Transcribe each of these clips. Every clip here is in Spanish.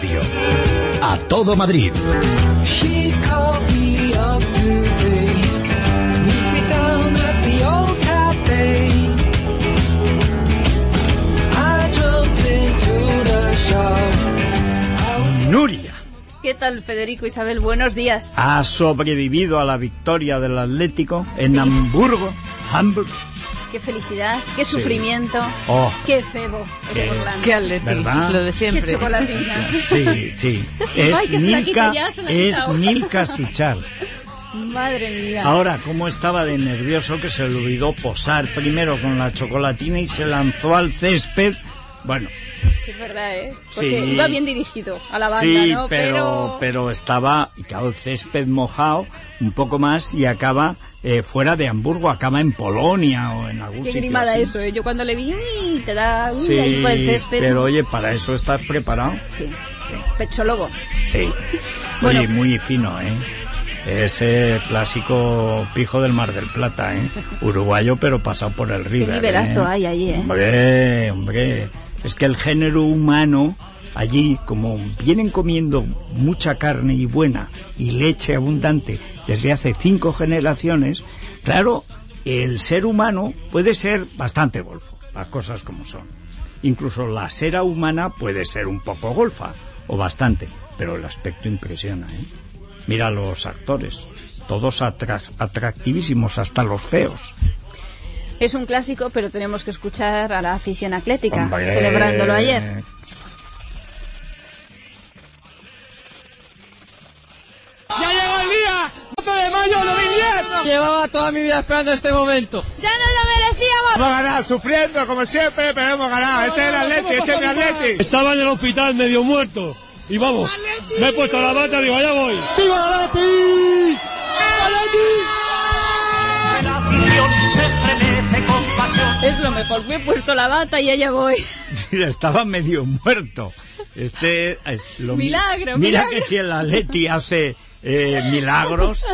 radio. A todo Madrid. She called me up today. Meet me down at the old cafe. I jumped into the shop. Nuria ¿Qué tal, Federico Isabel? Buenos días. ha sobrevivido a la victoria del Atlético en Sí. Hamburgo. Hamburg. Qué felicidad, qué Sí. sufrimiento, Oh, qué febo. Qué-. Qué lo de Qué siempre. chocolatina. sí, sí. Es Ay, Milka, es. Milka Suchar. Madre mía. Ahora, cómo estaba de nervioso que se le olvidó posar primero con la chocolatina y se lanzó al césped. Bueno, Sí, es verdad, ¿eh? Porque Sí. iba bien dirigido a la banda, sí, ¿no? pero, pero estaba, y claro, el césped mojado un poco más y acaba eh, fuera de Hamburgo, acaba en Polonia o en algún Qué sitio grimada así. eso, ¿eh? Yo cuando le vi, te da uy, Sí, ahí por el césped. pero oye, para eso estás preparado. Sí, pechólogo. Sí. Bueno. Oye, muy fino, ¿eh? Ese clásico pijo del Mar del Plata, ¿eh? Uruguayo, pero pasado por el Qué River. nivelazo ¿eh? hay ahí, ¿eh? Hombre, hombre. Es que el género humano allí, como vienen comiendo mucha carne y buena y leche abundante desde hace cinco generaciones, claro, el ser humano puede ser bastante golfo, las cosas como son. Incluso la sera humana puede ser un poco golfa, o bastante, pero el aspecto impresiona, ¿eh? Mira los actores, todos atrac- atractivísimos, hasta los feos. Es un clásico, pero tenemos que escuchar a la afición atlética, Hombre. celebrándolo ayer. Día! 12 de mayo de 2010. Llevaba toda mi vida esperando este momento. ¡Ya nos lo merecíamos! Vamos a ganar, sufriendo como siempre, pero hemos ganado. Este es el Atleti, este es mi Atleti. Estaba en el hospital medio muerto. Y vamos, me he puesto la bata y digo, allá voy. ¡Viva Leti! Es lo mejor, me he puesto la bata y allá voy. Estaba medio muerto. Este es lo mi- Milagro, Mira milagro. que si el Atleti hace eh, milagros,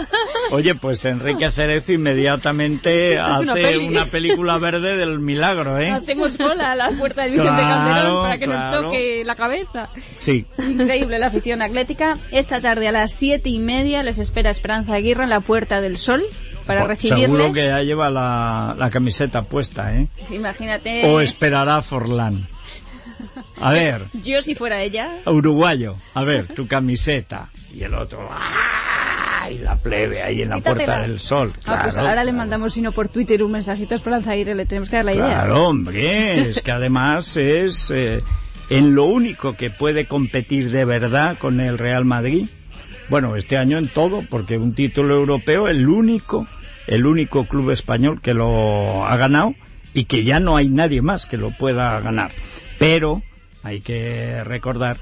oye, pues Enrique Cerezo inmediatamente Hace una una película verde del milagro, ¿eh? Hacemos cola a la puerta del Vicente Claro, Calderón para que nos claro. toque la cabeza. Sí. Increíble la afición atlética. Esta tarde a las siete y media les espera Esperanza Aguirre en la Puerta del Sol para Pues Seguro recibirles. que ya lleva la, la camiseta puesta, ¿eh? Imagínate. O esperará Forlán. A ver, Yo si fuera ella. uruguayo, a ver, tu camiseta. Y el otro, ¡ah! Y la plebe ahí en la Quítatela. Puerta del Sol. Ah, pues Claro, ahora le claro. mandamos, si no por Twitter, un mensajito a Esperanza Aguirre, le tenemos que dar la idea. Claro, hombre, es que además es eh, en lo único que puede competir de verdad con el Real Madrid. Bueno, este año en todo, porque un título europeo, el único, el único club español que lo ha ganado y que ya no hay nadie más que lo pueda ganar. Pero hay que recordar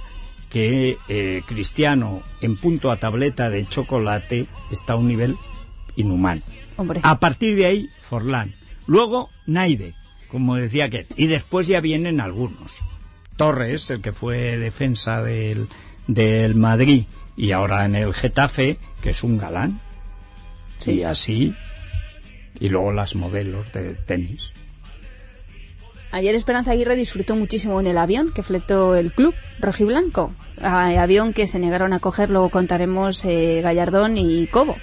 que eh, Cristiano en punto a tableta de chocolate está a un nivel inhumano. Hombre. A partir de ahí, Forlán. Luego, Naide, como decía que. Y después ya vienen algunos. Torres, el que fue defensa del, del Madrid y ahora en el Getafe, que es un galán. Sí. Y así. Y luego las modelos de tenis. Ayer Esperanza Aguirre disfrutó muchísimo en el avión que fletó el club rojiblanco. Ah, avión que se negaron a coger, luego contaremos eh, Gallardón y Cobo.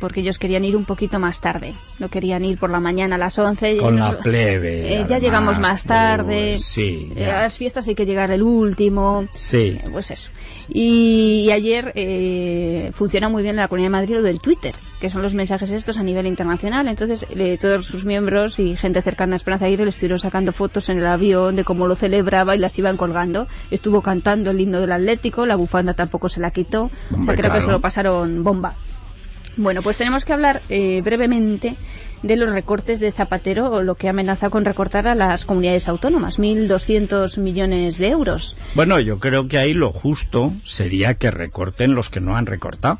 Porque ellos querían ir un poquito más tarde. No querían ir por la mañana a las 11. y Con la plebe. Eh, ya además. llegamos más tarde. Sí, Eh, ya. a las fiestas hay que llegar el último. Sí. Eh, Pues eso. Y, y ayer eh, funciona muy bien en la Comunidad de Madrid lo del Twitter, que son los mensajes estos a nivel internacional. Entonces, eh, todos sus miembros y gente cercana a Esperanza Aguirre le estuvieron sacando fotos en el avión de cómo lo celebraba y las iban colgando. Estuvo cantando el himno del Atlético, la bufanda tampoco se la quitó. o sea, creo que se lo pasaron bomba. Bueno, pues tenemos que hablar eh, brevemente de los recortes de Zapatero o lo que amenaza con recortar a las comunidades autónomas, 1.200 millones de euros. Bueno, yo creo que ahí lo justo sería que recorten los que no han recortado.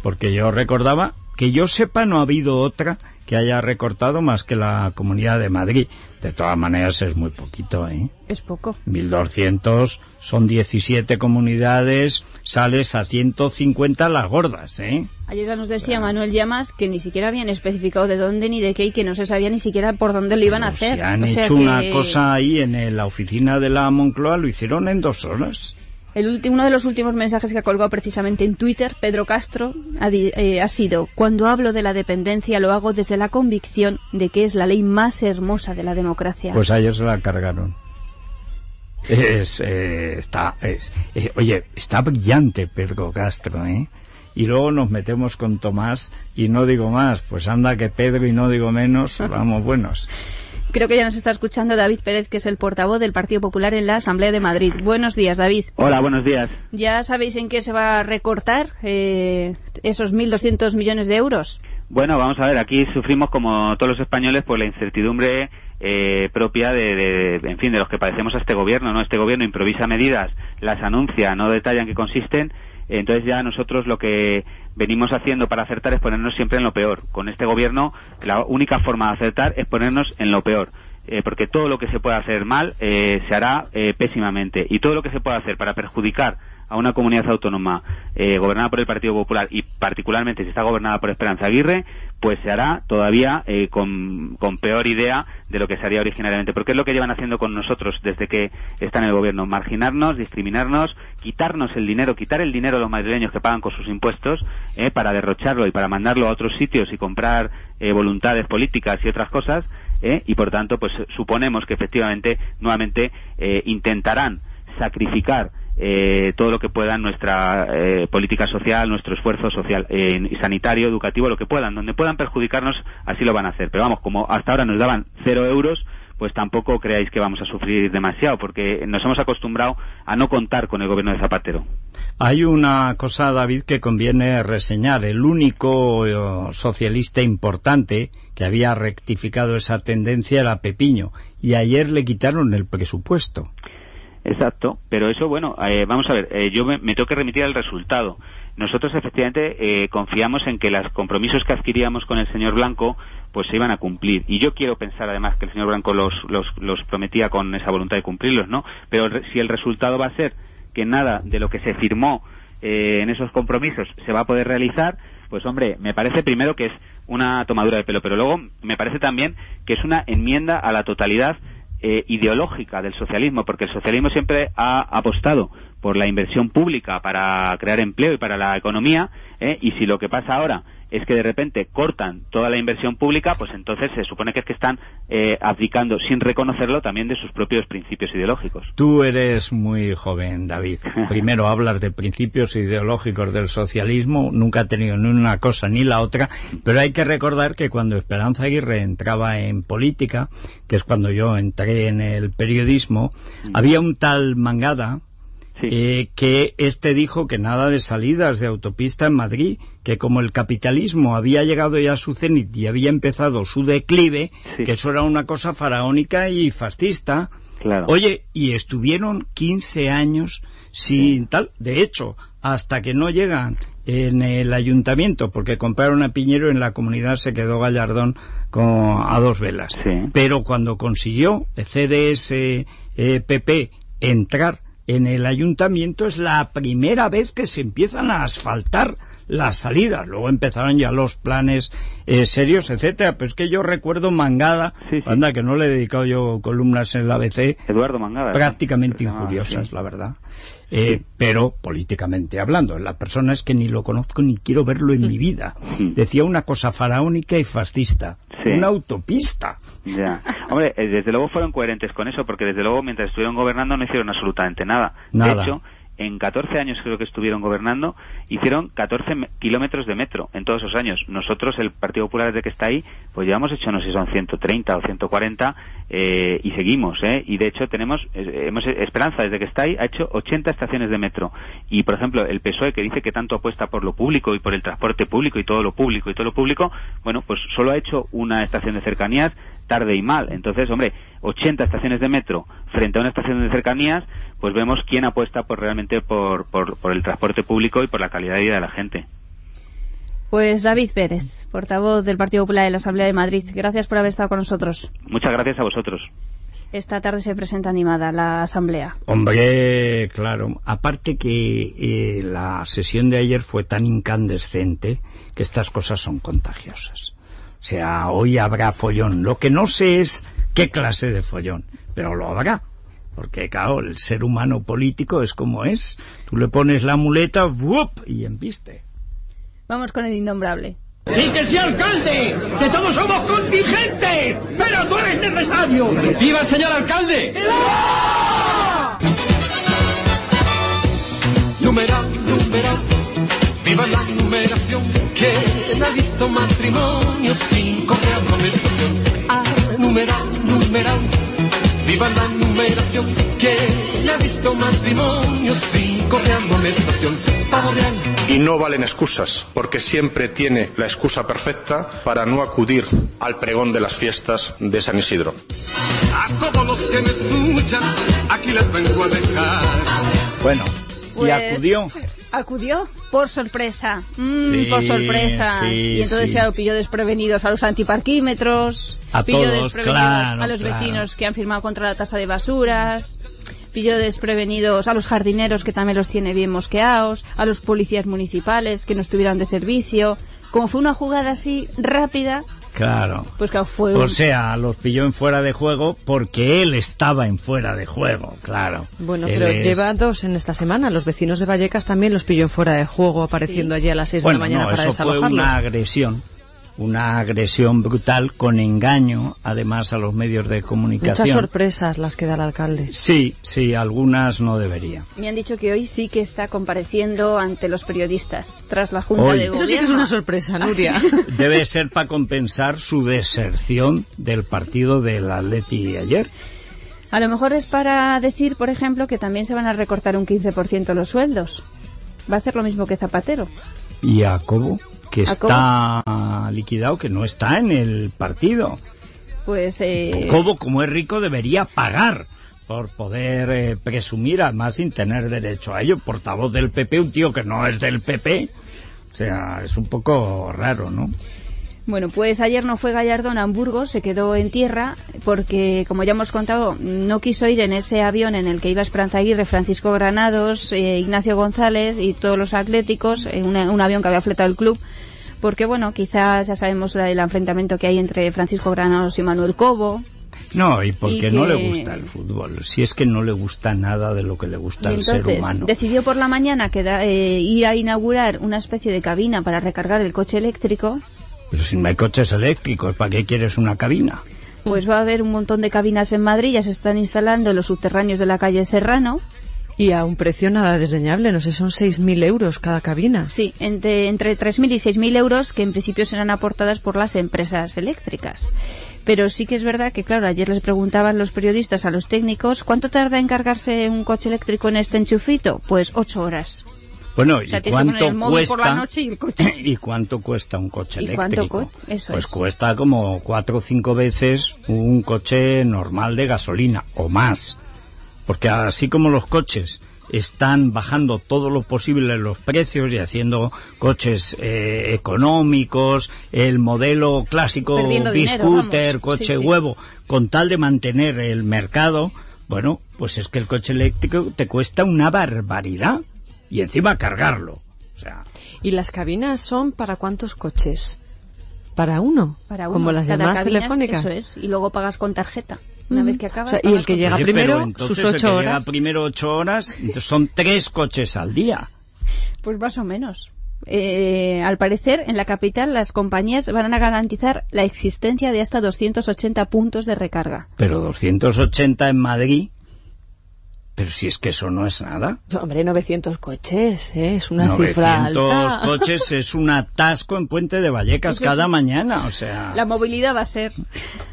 Porque yo recordaba que yo sepa no ha habido otra que haya recortado más que la Comunidad de Madrid. De todas maneras es muy poquito, ¿eh? Es poco. 1.200 son 17 comunidades, sales a 150 las gordas, ¿eh? Ayer ya nos decía Manuel Llamas que ni siquiera habían especificado de dónde ni de qué y que no se sabía ni siquiera por dónde lo iban a hacer. Si han O sea hecho que- una cosa ahí en la oficina de la Moncloa, lo hicieron en dos horas. El ulti- uno de los últimos mensajes que ha colgado precisamente en Twitter, Pedro Castro, ha, eh, ha sido, cuando hablo de la dependencia lo hago desde la convicción de que es la ley más hermosa de la democracia. Pues ayer se la cargaron. Es, eh, está, es, eh, oye, está brillante Pedro Castro, ¿eh? Y luego nos metemos con Tomás y no digo más, pues anda que Pedro y no digo menos, vamos buenos. Creo que ya nos está escuchando David Pérez, que es el portavoz del Partido Popular en la Asamblea de Madrid. Buenos días, David. Hola, buenos días. ¿Ya sabéis en qué se va a recortar eh, esos 1.200 millones de euros? Bueno, vamos a ver, aquí sufrimos como todos los españoles por la incertidumbre eh, propia de, de- en fin, de los que padecemos a este gobierno, ¿no? Este gobierno improvisa medidas, las anuncia, no detalla en qué consisten, entonces ya nosotros lo que venimos haciendo para acertar es ponernos siempre en lo peor. Con este gobierno la única forma de acertar es ponernos en lo peor. eh, porque todo lo que se pueda hacer mal eh, se hará eh, pésimamente y todo lo que se pueda hacer para perjudicar a una comunidad autónoma eh, gobernada por el Partido Popular y particularmente si está gobernada por Esperanza Aguirre, pues se hará todavía eh, con, con peor idea de lo que se haría originariamente. Porque es lo que llevan haciendo con nosotros desde que están en el gobierno. Marginarnos, discriminarnos, quitarnos el dinero, quitar el dinero a los madrileños que pagan con sus impuestos eh, para derrocharlo y para mandarlo a otros sitios y comprar eh, voluntades políticas y otras cosas. eh, y por tanto, pues suponemos que efectivamente nuevamente eh, intentarán sacrificar eh, todo lo que puedan nuestra eh, política social, nuestro esfuerzo social, eh, sanitario, educativo, lo que puedan, donde puedan perjudicarnos, así lo van a hacer. Pero vamos, como hasta ahora nos daban cero euros, pues tampoco creáis que vamos a sufrir demasiado, porque nos hemos acostumbrado a no contar con el gobierno de Zapatero. Hay una cosa, David, que conviene reseñar. El único eh, socialista importante que había rectificado esa tendencia era Pepiño, y ayer le quitaron el presupuesto. Exacto, pero eso, bueno, eh, vamos a ver, eh, yo me, me tengo que remitir al resultado. Nosotros efectivamente eh, confiamos en que los compromisos que adquiríamos con el señor Blanco pues se iban a cumplir. Y yo quiero pensar además que el señor Blanco los, los, los prometía con esa voluntad de cumplirlos, ¿no? Pero si el resultado va a ser que nada de lo que se firmó eh, en esos compromisos se va a poder realizar, pues hombre, me parece primero que es una tomadura de pelo, pero luego me parece también que es una enmienda a la totalidad eh, ideológica del socialismo, porque el socialismo siempre ha apostado por la inversión pública para crear empleo y para la economía, ¿eh? y si lo que pasa ahora es que de repente cortan toda la inversión pública, pues entonces se supone que es que están eh, abdicando, sin reconocerlo, también de sus propios principios ideológicos. Tú eres muy joven, David. Primero hablas de principios ideológicos del socialismo, nunca ha tenido ni una cosa ni la otra, pero hay que recordar que cuando Esperanza Aguirre entraba en política, que es cuando yo entré en el periodismo, había un tal Mangada, eh, que este dijo que nada de salidas de autopista en Madrid, que como el capitalismo había llegado ya a su cenit y había empezado su declive, que eso era una cosa faraónica y fascista. Claro. Oye, y estuvieron 15 años sin tal, de hecho, hasta que no llegan en el ayuntamiento, porque compraron a Piñero en la comunidad se quedó Gallardón con, a dos velas. Pero cuando consiguió el CDS eh, PP entrar en el ayuntamiento es la primera vez que se empiezan a asfaltar las salidas. Luego empezaron ya los planes eh, serios, etcétera. Pero es que yo recuerdo Mangada, anda que no le he dedicado yo columnas en la ABC, Eduardo Mangada. prácticamente llamaba, injuriosas, la verdad. Eh, Pero políticamente hablando, la persona es que ni lo conozco ni quiero verlo en mi vida. Decía una cosa faraónica y fascista. Una autopista. Ya. Hombre, eh, desde luego fueron coherentes con eso, porque desde luego mientras estuvieron gobernando no hicieron absolutamente nada. Nada. De hecho, en 14 años creo que estuvieron gobernando, hicieron 14 me- kilómetros de metro en todos esos años. Nosotros, el Partido Popular desde que está ahí, pues llevamos hecho, no sé si son 130 o 140 eh, y seguimos, ¿eh? Y de hecho tenemos, eh, hemos, Esperanza desde que está ahí ha hecho 80 estaciones de metro. Y por ejemplo, el PSOE que dice que tanto apuesta por lo público y por el transporte público y todo lo público y todo lo público, bueno, pues solo ha hecho una estación de cercanías tarde y mal. Entonces, hombre, 80 estaciones de metro frente a una estación de cercanías, pues vemos quién apuesta por realmente por, por, por el transporte público y por la calidad de vida de la gente. Pues David Pérez, portavoz del Partido Popular en la Asamblea de Madrid. Gracias por haber estado con nosotros. Muchas gracias a vosotros. Esta tarde se presenta animada la Asamblea. Hombre, claro. Aparte que eh, la sesión de ayer fue tan incandescente que estas cosas son contagiosas. O sea, hoy habrá follón. Lo que no sé es qué clase de follón, pero lo habrá. Porque, claro, el ser humano político es como es. Tú le pones la muleta, ¡wup! y embiste. Vamos con el innombrable. ¡Y que sea alcalde! ¡Que todos somos contingentes! ¡Pero tú eres necesario! ¡Viva el señor alcalde! Numeral, numeral, viva la numeración. ¿Quién ha visto matrimonio sin correr amonestación? Ah, numeral, numeral, viva la numeración. ¿Quién ha visto matrimonio sin correr amonestación? Pavo real. Y no valen excusas, porque siempre tiene la excusa perfecta para no acudir al pregón de las fiestas de San Isidro. A todos los que me escuchan, aquí les vengo a dejar. Bueno, y Pues, acudió. Acudió por sorpresa. Mm, Sí, por sorpresa. sí, y entonces sí. ya pilló desprevenidos a los antiparquímetros. A pilló todos, desprevenidos claro, a los claro. vecinos que han firmado contra la tasa de basuras. Pilló desprevenidos a los jardineros que también los tiene bien mosqueados, a los policías municipales que no estuvieran de servicio. Como fue una jugada así rápida, Claro. pues claro, fue O un- sea, los pilló en fuera de juego porque él estaba en fuera de juego, claro. Bueno, Él pero es- lleva dos en esta semana. Los vecinos de Vallecas también los pilló en fuera de juego, apareciendo allí a las 6 Bueno, de la mañana no, para eso fue una agresión. Una agresión brutal con engaño, además, a los medios de Muchas comunicación. sorpresas las que da el alcalde. Sí, sí, algunas no debería. Me han dicho que hoy sí que está compareciendo ante los periodistas tras la Junta Hoy. de Eso Gobierno. sí que es una sorpresa, Nuria. Debe ser para compensar su deserción del partido del Atleti ayer. A lo mejor es para decir, por ejemplo, que también se van a recortar un 15% los sueldos. Va a hacer lo mismo que Zapatero. Y a Cobo, que ¿A está liquidado, que no está en el partido. Pues eh, Cobo, como es rico, debería pagar por poder eh, presumir, además sin tener derecho a ello. Portavoz del PP, un tío que no es del PP. O sea, es un poco raro, ¿no? Bueno, pues ayer no fue Gallardón a Hamburgo, se quedó en tierra porque, como ya hemos contado, no quiso ir en ese avión en el que iba Esperanza Aguirre, Francisco Granados, eh, Ignacio González y todos los atléticos, eh, una- un avión que había fletado el club, porque, bueno, quizás ya sabemos la- el enfrentamiento que hay entre Francisco Granados y Manuel Cobo. No, y porque Y no que- le gusta el fútbol. Si es que no le gusta nada de lo que le gusta al ser humano. decidió por la mañana queda- eh, ir a inaugurar una especie de cabina para recargar el coche eléctrico. Pero si no hay coches eléctricos, ¿para qué quieres una cabina? Pues va a haber un montón de cabinas en Madrid, ya se están instalando en los subterráneos de la calle Serrano. Y a un precio nada desdeñable, no sé, son 6.000 euros cada cabina. Sí, entre, entre 3.000 y 6.000 euros que en principio serán aportadas por las empresas eléctricas. Pero sí que es verdad que, claro, ayer les preguntaban los periodistas a los técnicos, ¿cuánto tarda en cargarse un coche eléctrico en este enchufito? Pues ocho horas. Bueno, O sea, ¿y cuánto poner el móvil por la cuesta? noche y el coche. ¿Y cuánto cuesta un coche ¿Y cuánto eléctrico? eso pues es. cuesta como cuatro o cinco veces un coche normal de gasolina o más. Porque así como los coches están bajando todo lo posible los precios y haciendo coches eh, económicos, el modelo clásico biscooter, coche Sí, sí. huevo, con tal de mantener el mercado, bueno, pues es que el coche eléctrico te cuesta una barbaridad y encima cargarlo. O sea, ¿Y las cabinas son para cuántos coches? ¿Para uno? Para Como uno. las Cada llamadas telefónicas. Eso es. Y luego pagas con tarjeta. Una vez que acabas. O sea, y el que llega primero, entonces sus el ocho que llega horas. primero ocho horas, son tres coches al día. Pues más o menos. Eh, al parecer, en la capital las compañías van a garantizar la existencia de hasta 280 puntos de recarga. Pero 280 en Madrid, pero si es que eso no es nada. Hombre, 900 coches, ¿eh? es una cifra 900 alta. coches es un atasco en Puente de Vallecas Eso cada sí. mañana, o sea, La movilidad va a ser.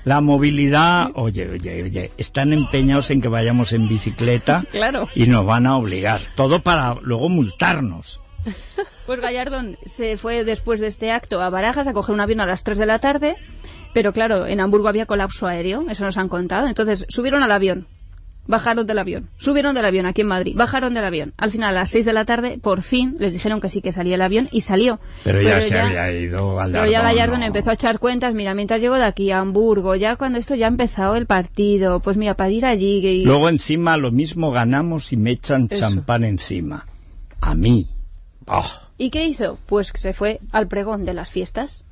la movilidad, oye, oye, oye, están empeñados en que vayamos en bicicleta Claro. y nos van a obligar, todo para luego multarnos. Pues Gallardón se fue después de este acto a Barajas a coger un avión a las 3 de la tarde, pero claro, en Hamburgo había colapso aéreo, eso nos han contado. Entonces subieron al avión, bajaron del avión, subieron del avión aquí en Madrid, bajaron del avión. Al final, a las 6 de la tarde, por fin les dijeron que sí que salía el avión y salió. Pero, ya se había ido Gallardón. Pero ya Gallardón ¿no? empezó a echar cuentas, mira, mientras llego de aquí a Hamburgo, ya cuando esto ya ha empezado el partido, pues mira, para ir allí... y- Luego encima lo mismo ganamos y me echan Eso. champán encima. A mí. Oh, ¿Y qué hizo? Pues se fue al pregón de las fiestas.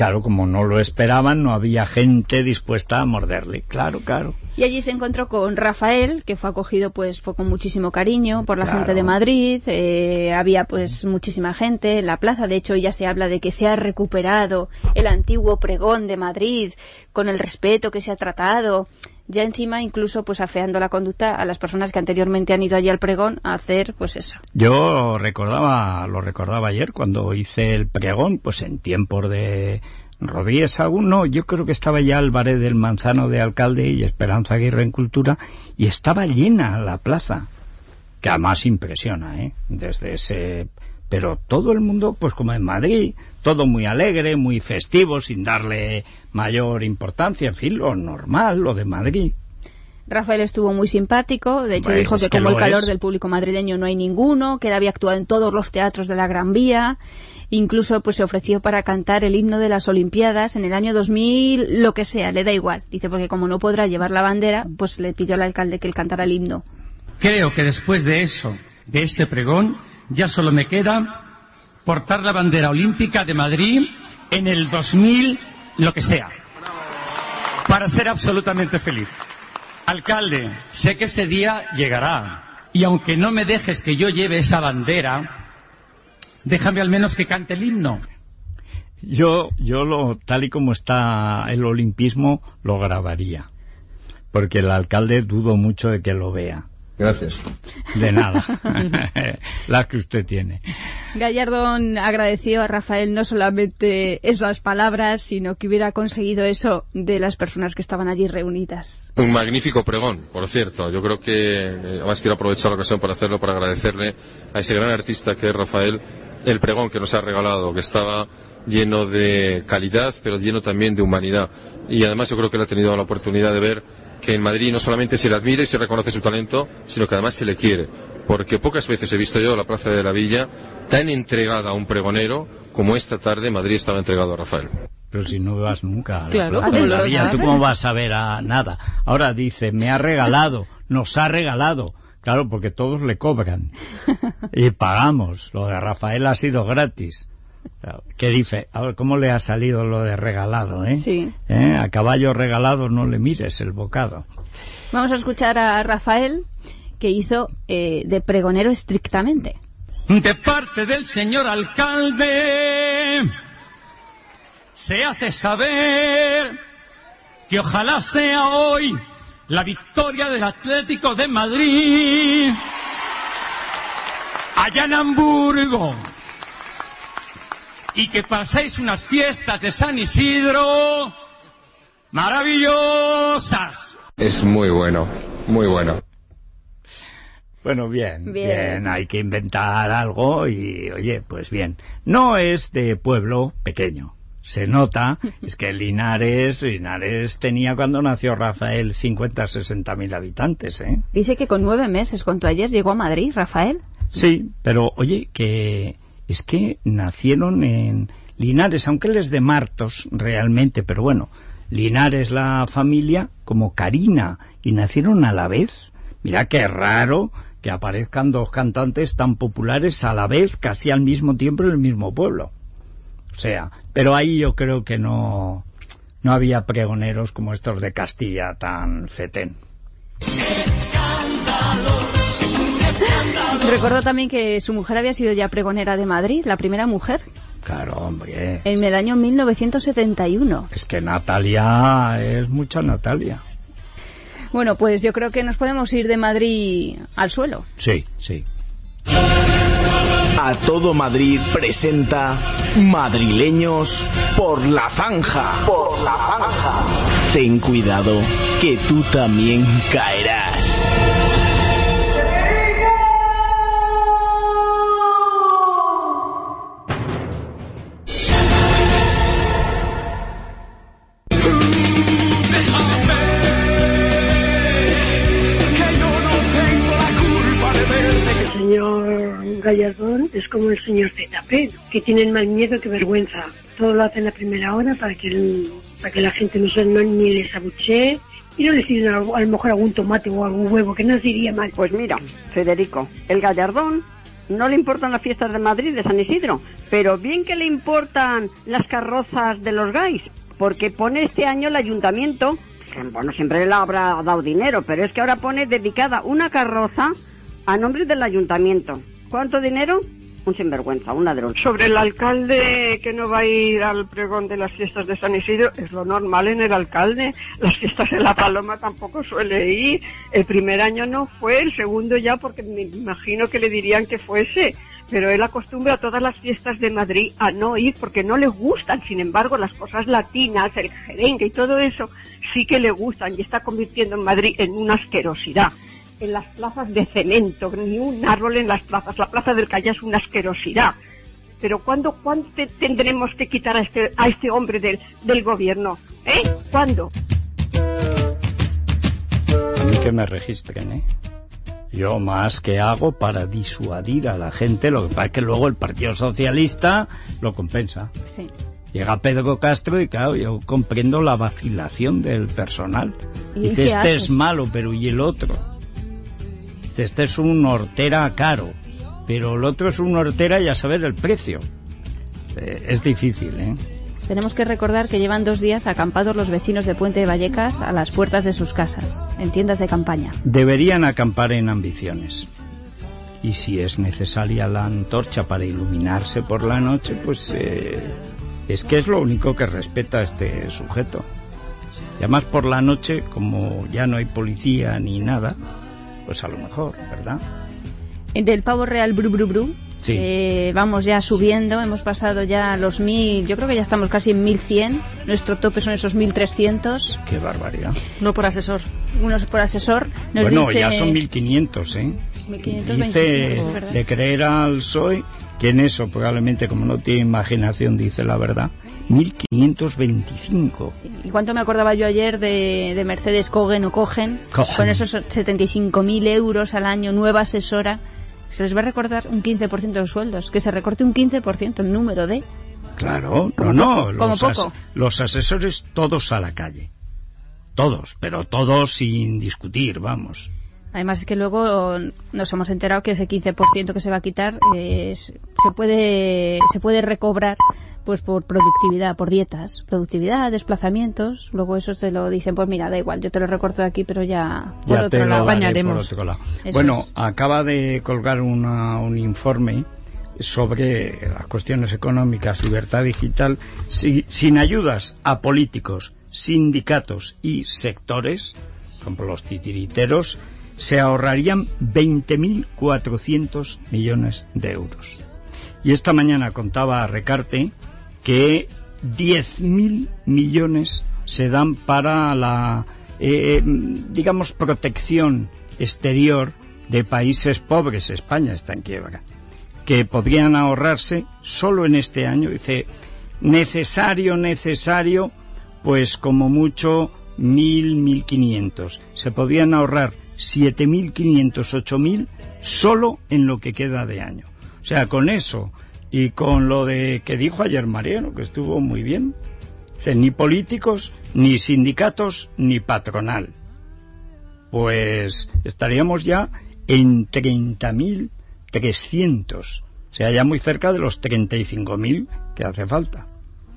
Claro, como no lo esperaban, no había gente dispuesta a morderle. Claro, claro. Y allí se encontró con Rafael, que fue acogido pues por- con muchísimo cariño por la Claro. gente de Madrid. eh, había pues muchísima gente en la plaza. De hecho, ya se habla de que se ha recuperado el antiguo pregón de Madrid con el respeto que se ha tratado. Ya encima, incluso pues afeando la conducta a las personas que anteriormente han ido allí al pregón a hacer pues eso. Yo recordaba, lo recordaba ayer cuando hice el pregón, pues en tiempos de Rodríguez Sagún, no, yo creo que estaba ya Álvarez del Manzano de alcalde y Esperanza Aguirre en Cultura y estaba llena la plaza, que además impresiona, ¿eh? Desde ese... Pero todo el mundo, pues como en Madrid, todo muy alegre, muy festivo, sin darle mayor importancia, en fin, lo normal, lo de Madrid. Rafael estuvo muy simpático, de hecho dijo es que que como el lo calor es. del público madrileño no hay ninguno, que él había actuado en todos los teatros de la Gran Vía, incluso pues se ofreció para cantar el himno de las Olimpiadas en el año 2000, lo que sea, le da igual, dice porque como no podrá llevar la bandera, pues le pidió al alcalde que él cantara el himno. Creo que después de eso, de este pregón, ya solo me queda portar la bandera olímpica de Madrid en el 2000, lo que sea, para ser absolutamente feliz. Alcalde, sé que ese día llegará, y aunque no me dejes que yo lleve esa bandera, déjame al menos que cante el himno. Yo, yo lo, tal y como está el olimpismo, lo grabaría. Porque el alcalde dudo mucho de que lo vea. Gracias. De nada. La que usted tiene. Gallardón agradeció a Rafael no solamente esas palabras, sino que hubiera conseguido eso de las personas que estaban allí reunidas. Un magnífico pregón, por cierto. Yo creo que, eh, además quiero aprovechar la ocasión para hacerlo, para agradecerle a ese gran artista que es Rafael, el pregón que nos ha regalado, que estaba lleno de calidad, pero lleno también de humanidad. Y además yo creo que él ha tenido la oportunidad de ver que en Madrid no solamente se le admira y se reconoce su talento, sino que además se le quiere. Porque pocas veces he visto yo la Plaza de la Villa tan entregada a un pregonero como esta tarde Madrid estaba entregado a Rafael. Pero si no vas nunca a la Claro, Plaza ¿cómo de lo la Villa, ¿tú cómo vas a ver a nada? Ahora dice, me ha regalado, nos ha regalado. Claro, porque todos le cobran. Y pagamos. Lo de Rafael ha sido gratis. ¿Qué dice? ¿cómo le ha salido lo de regalado, eh? Sí. ¿Eh? A caballo regalado no le mires el bocado. Vamos a escuchar a Rafael, que hizo eh, de pregonero estrictamente. De parte del señor alcalde, se hace saber que ojalá sea hoy la victoria del Atlético de Madrid allá en Hamburgo y que paséis unas fiestas de San Isidro maravillosas. Es muy bueno, muy bueno. Bueno, bien, Bien. bien, hay que inventar algo y, oye, pues bien. No es de pueblo pequeño. Se nota, es que Linares, Linares tenía cuando nació Rafael 50, 60 mil habitantes, ¿eh? Dice que con nueve meses, cuando ayer llegó a Madrid, Rafael. Sí, pero oye, que es que nacieron en Linares, aunque él es de Martos realmente, pero bueno, Linares la familia como Karina y nacieron a la vez. Mira qué raro que aparezcan dos cantantes tan populares a la vez, casi al mismo tiempo en el mismo pueblo. O sea, pero ahí yo creo que no, no había pregoneros como estos de Castilla tan fetén. Recordó también que su mujer había sido ya pregonera de Madrid, la primera mujer, Claro, hombre. en el año 1971. Es que Natalia es mucha Natalia. Bueno, pues yo creo que nos podemos ir de Madrid al suelo. Sí, sí. A todo Madrid presenta Madrileños por la zanja. Por la zanja. Ten cuidado que tú también caerás. Como el señor ZP, que tienen más miedo que vergüenza. Todo lo hacen a primera hora para que, el- para que la gente no, se, no ni les abuchee y no deciden a, a lo mejor algún tomate o algún huevo, que no les iría mal. Pues mira, Federico, el gallardón no le importan las fiestas de Madrid, de San Isidro, pero bien que le importan las carrozas de los gays, porque pone este año el ayuntamiento, bueno, siempre le habrá dado dinero, pero es que ahora pone dedicada una carroza a nombre del ayuntamiento. ¿Cuánto dinero? Un sinvergüenza, un ladrón. Sobre el alcalde que no va a ir al pregón de las fiestas de San Isidro, es lo normal en el alcalde. Las fiestas de la Paloma tampoco suele ir. El primer año no fue, el segundo ya, porque me imagino que le dirían que fuese. Pero él acostumbra a todas las fiestas de Madrid a no ir porque no le gustan. Sin embargo, las cosas latinas, el jerengue y todo eso sí que le gustan y está convirtiendo en Madrid en una asquerosidad en las plazas de cemento, ni un árbol en las plazas. La plaza del Calla es una asquerosidad. Pero ¿cuándo, ¿cuándo te- tendremos que quitar a este, a este hombre del, del gobierno? ¿Eh? ¿Cuándo? A mí que me registren, ¿eh? Yo más que hago para disuadir a la gente, lo que pasa es que luego el Partido Socialista lo compensa. Sí. Llega Pedro Castro y claro, yo comprendo la vacilación del personal. ¿Y Dice, este haces? es malo, pero ¿y el otro? Dice, este es un hortera caro, pero el otro es un hortera y a saber el precio. Eh, es difícil, ¿eh? Tenemos que recordar que llevan dos días acampados los vecinos de Puente de Vallecas a las puertas de sus casas, en tiendas de campaña. Deberían acampar en ambiciones. Y si es necesaria la antorcha para iluminarse por la noche, pues eh, es que es lo único que respeta este sujeto. Y además por la noche, como ya no hay policía ni nada, pues a lo mejor, ¿verdad? Del pavo real bru bru bru, Sí. eh, vamos ya subiendo, hemos pasado ya los mil, yo creo que ya estamos casi en 1100, nuestro tope son esos 1300, Qué barbaridad. No por asesor. unos por asesor. Nos bueno, dice- ya son 1500, ¿eh? 1525, Dice verdad. de creer al PSOE que en eso probablemente como no tiene imaginación dice la verdad 1525 ¿Y cuánto me acordaba yo ayer de, de Mercedes Cogen o Cogen? Cogen. Con esos 75.000 euros al año, nueva asesora. Se les va a recordar un 15% de los sueldos. Que se recorte un 15% el número de... claro Como no no como los, as- poco. los asesores todos a la calle todos pero todos sin discutir vamos Además es que luego nos hemos enterado que ese 15% que se va a quitar eh, se puede se puede recobrar pues por productividad, por dietas, productividad, desplazamientos, luego eso te lo dicen, pues mira, da igual, yo te lo recorto de aquí, pero ya por ya por otro lado. Bueno es. acaba de colgar una- un informe sobre las cuestiones económicas, libertad digital, si- sin ayudas a políticos, sindicatos y sectores, como los titiriteros, se ahorrarían 20.400 millones de euros. Y esta mañana contaba Recarte que 10.000 millones se dan para la, eh, digamos, protección exterior de países pobres. España está en quiebra. Que podrían ahorrarse solo en este año. Dice, necesario, necesario, pues como mucho mil, mil quinientos. Se podrían ahorrar siete mil quinientos, ocho mil solo en lo que queda de año. O sea, con eso y con lo de que dijo ayer Mariano, que estuvo muy bien, ni políticos, ni sindicatos, ni patronal. Pues estaríamos ya en 30.300. O sea, ya muy cerca de los 35.000 que hace falta.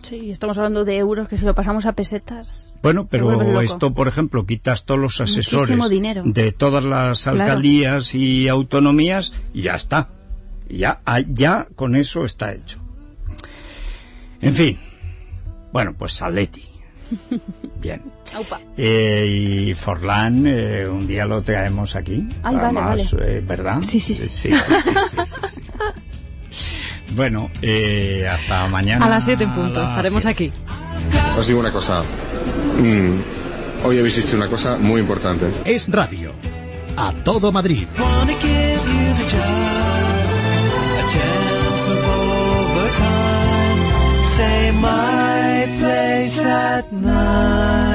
Sí, estamos hablando de euros que si lo pasamos a pesetas. Bueno, pero esto, por ejemplo, quitas todos los asesores de todas las Claro. alcaldías y autonomías y ya está. Ya, ah, ya con eso está hecho. En fin. Bueno, pues Atleti. Bien. Eh, y Forlán, eh, un día lo traemos aquí. Ay, Además, vale. eh, ¿verdad? Sí, sí, sí. sí, sí, sí, sí, sí, sí. Bueno, eh, hasta mañana. A las 7 en punto, estaremos siete. aquí. Os digo una cosa. Mm, hoy habéis dicho una cosa muy importante. Es radio. A todo Madrid. Say my place at night.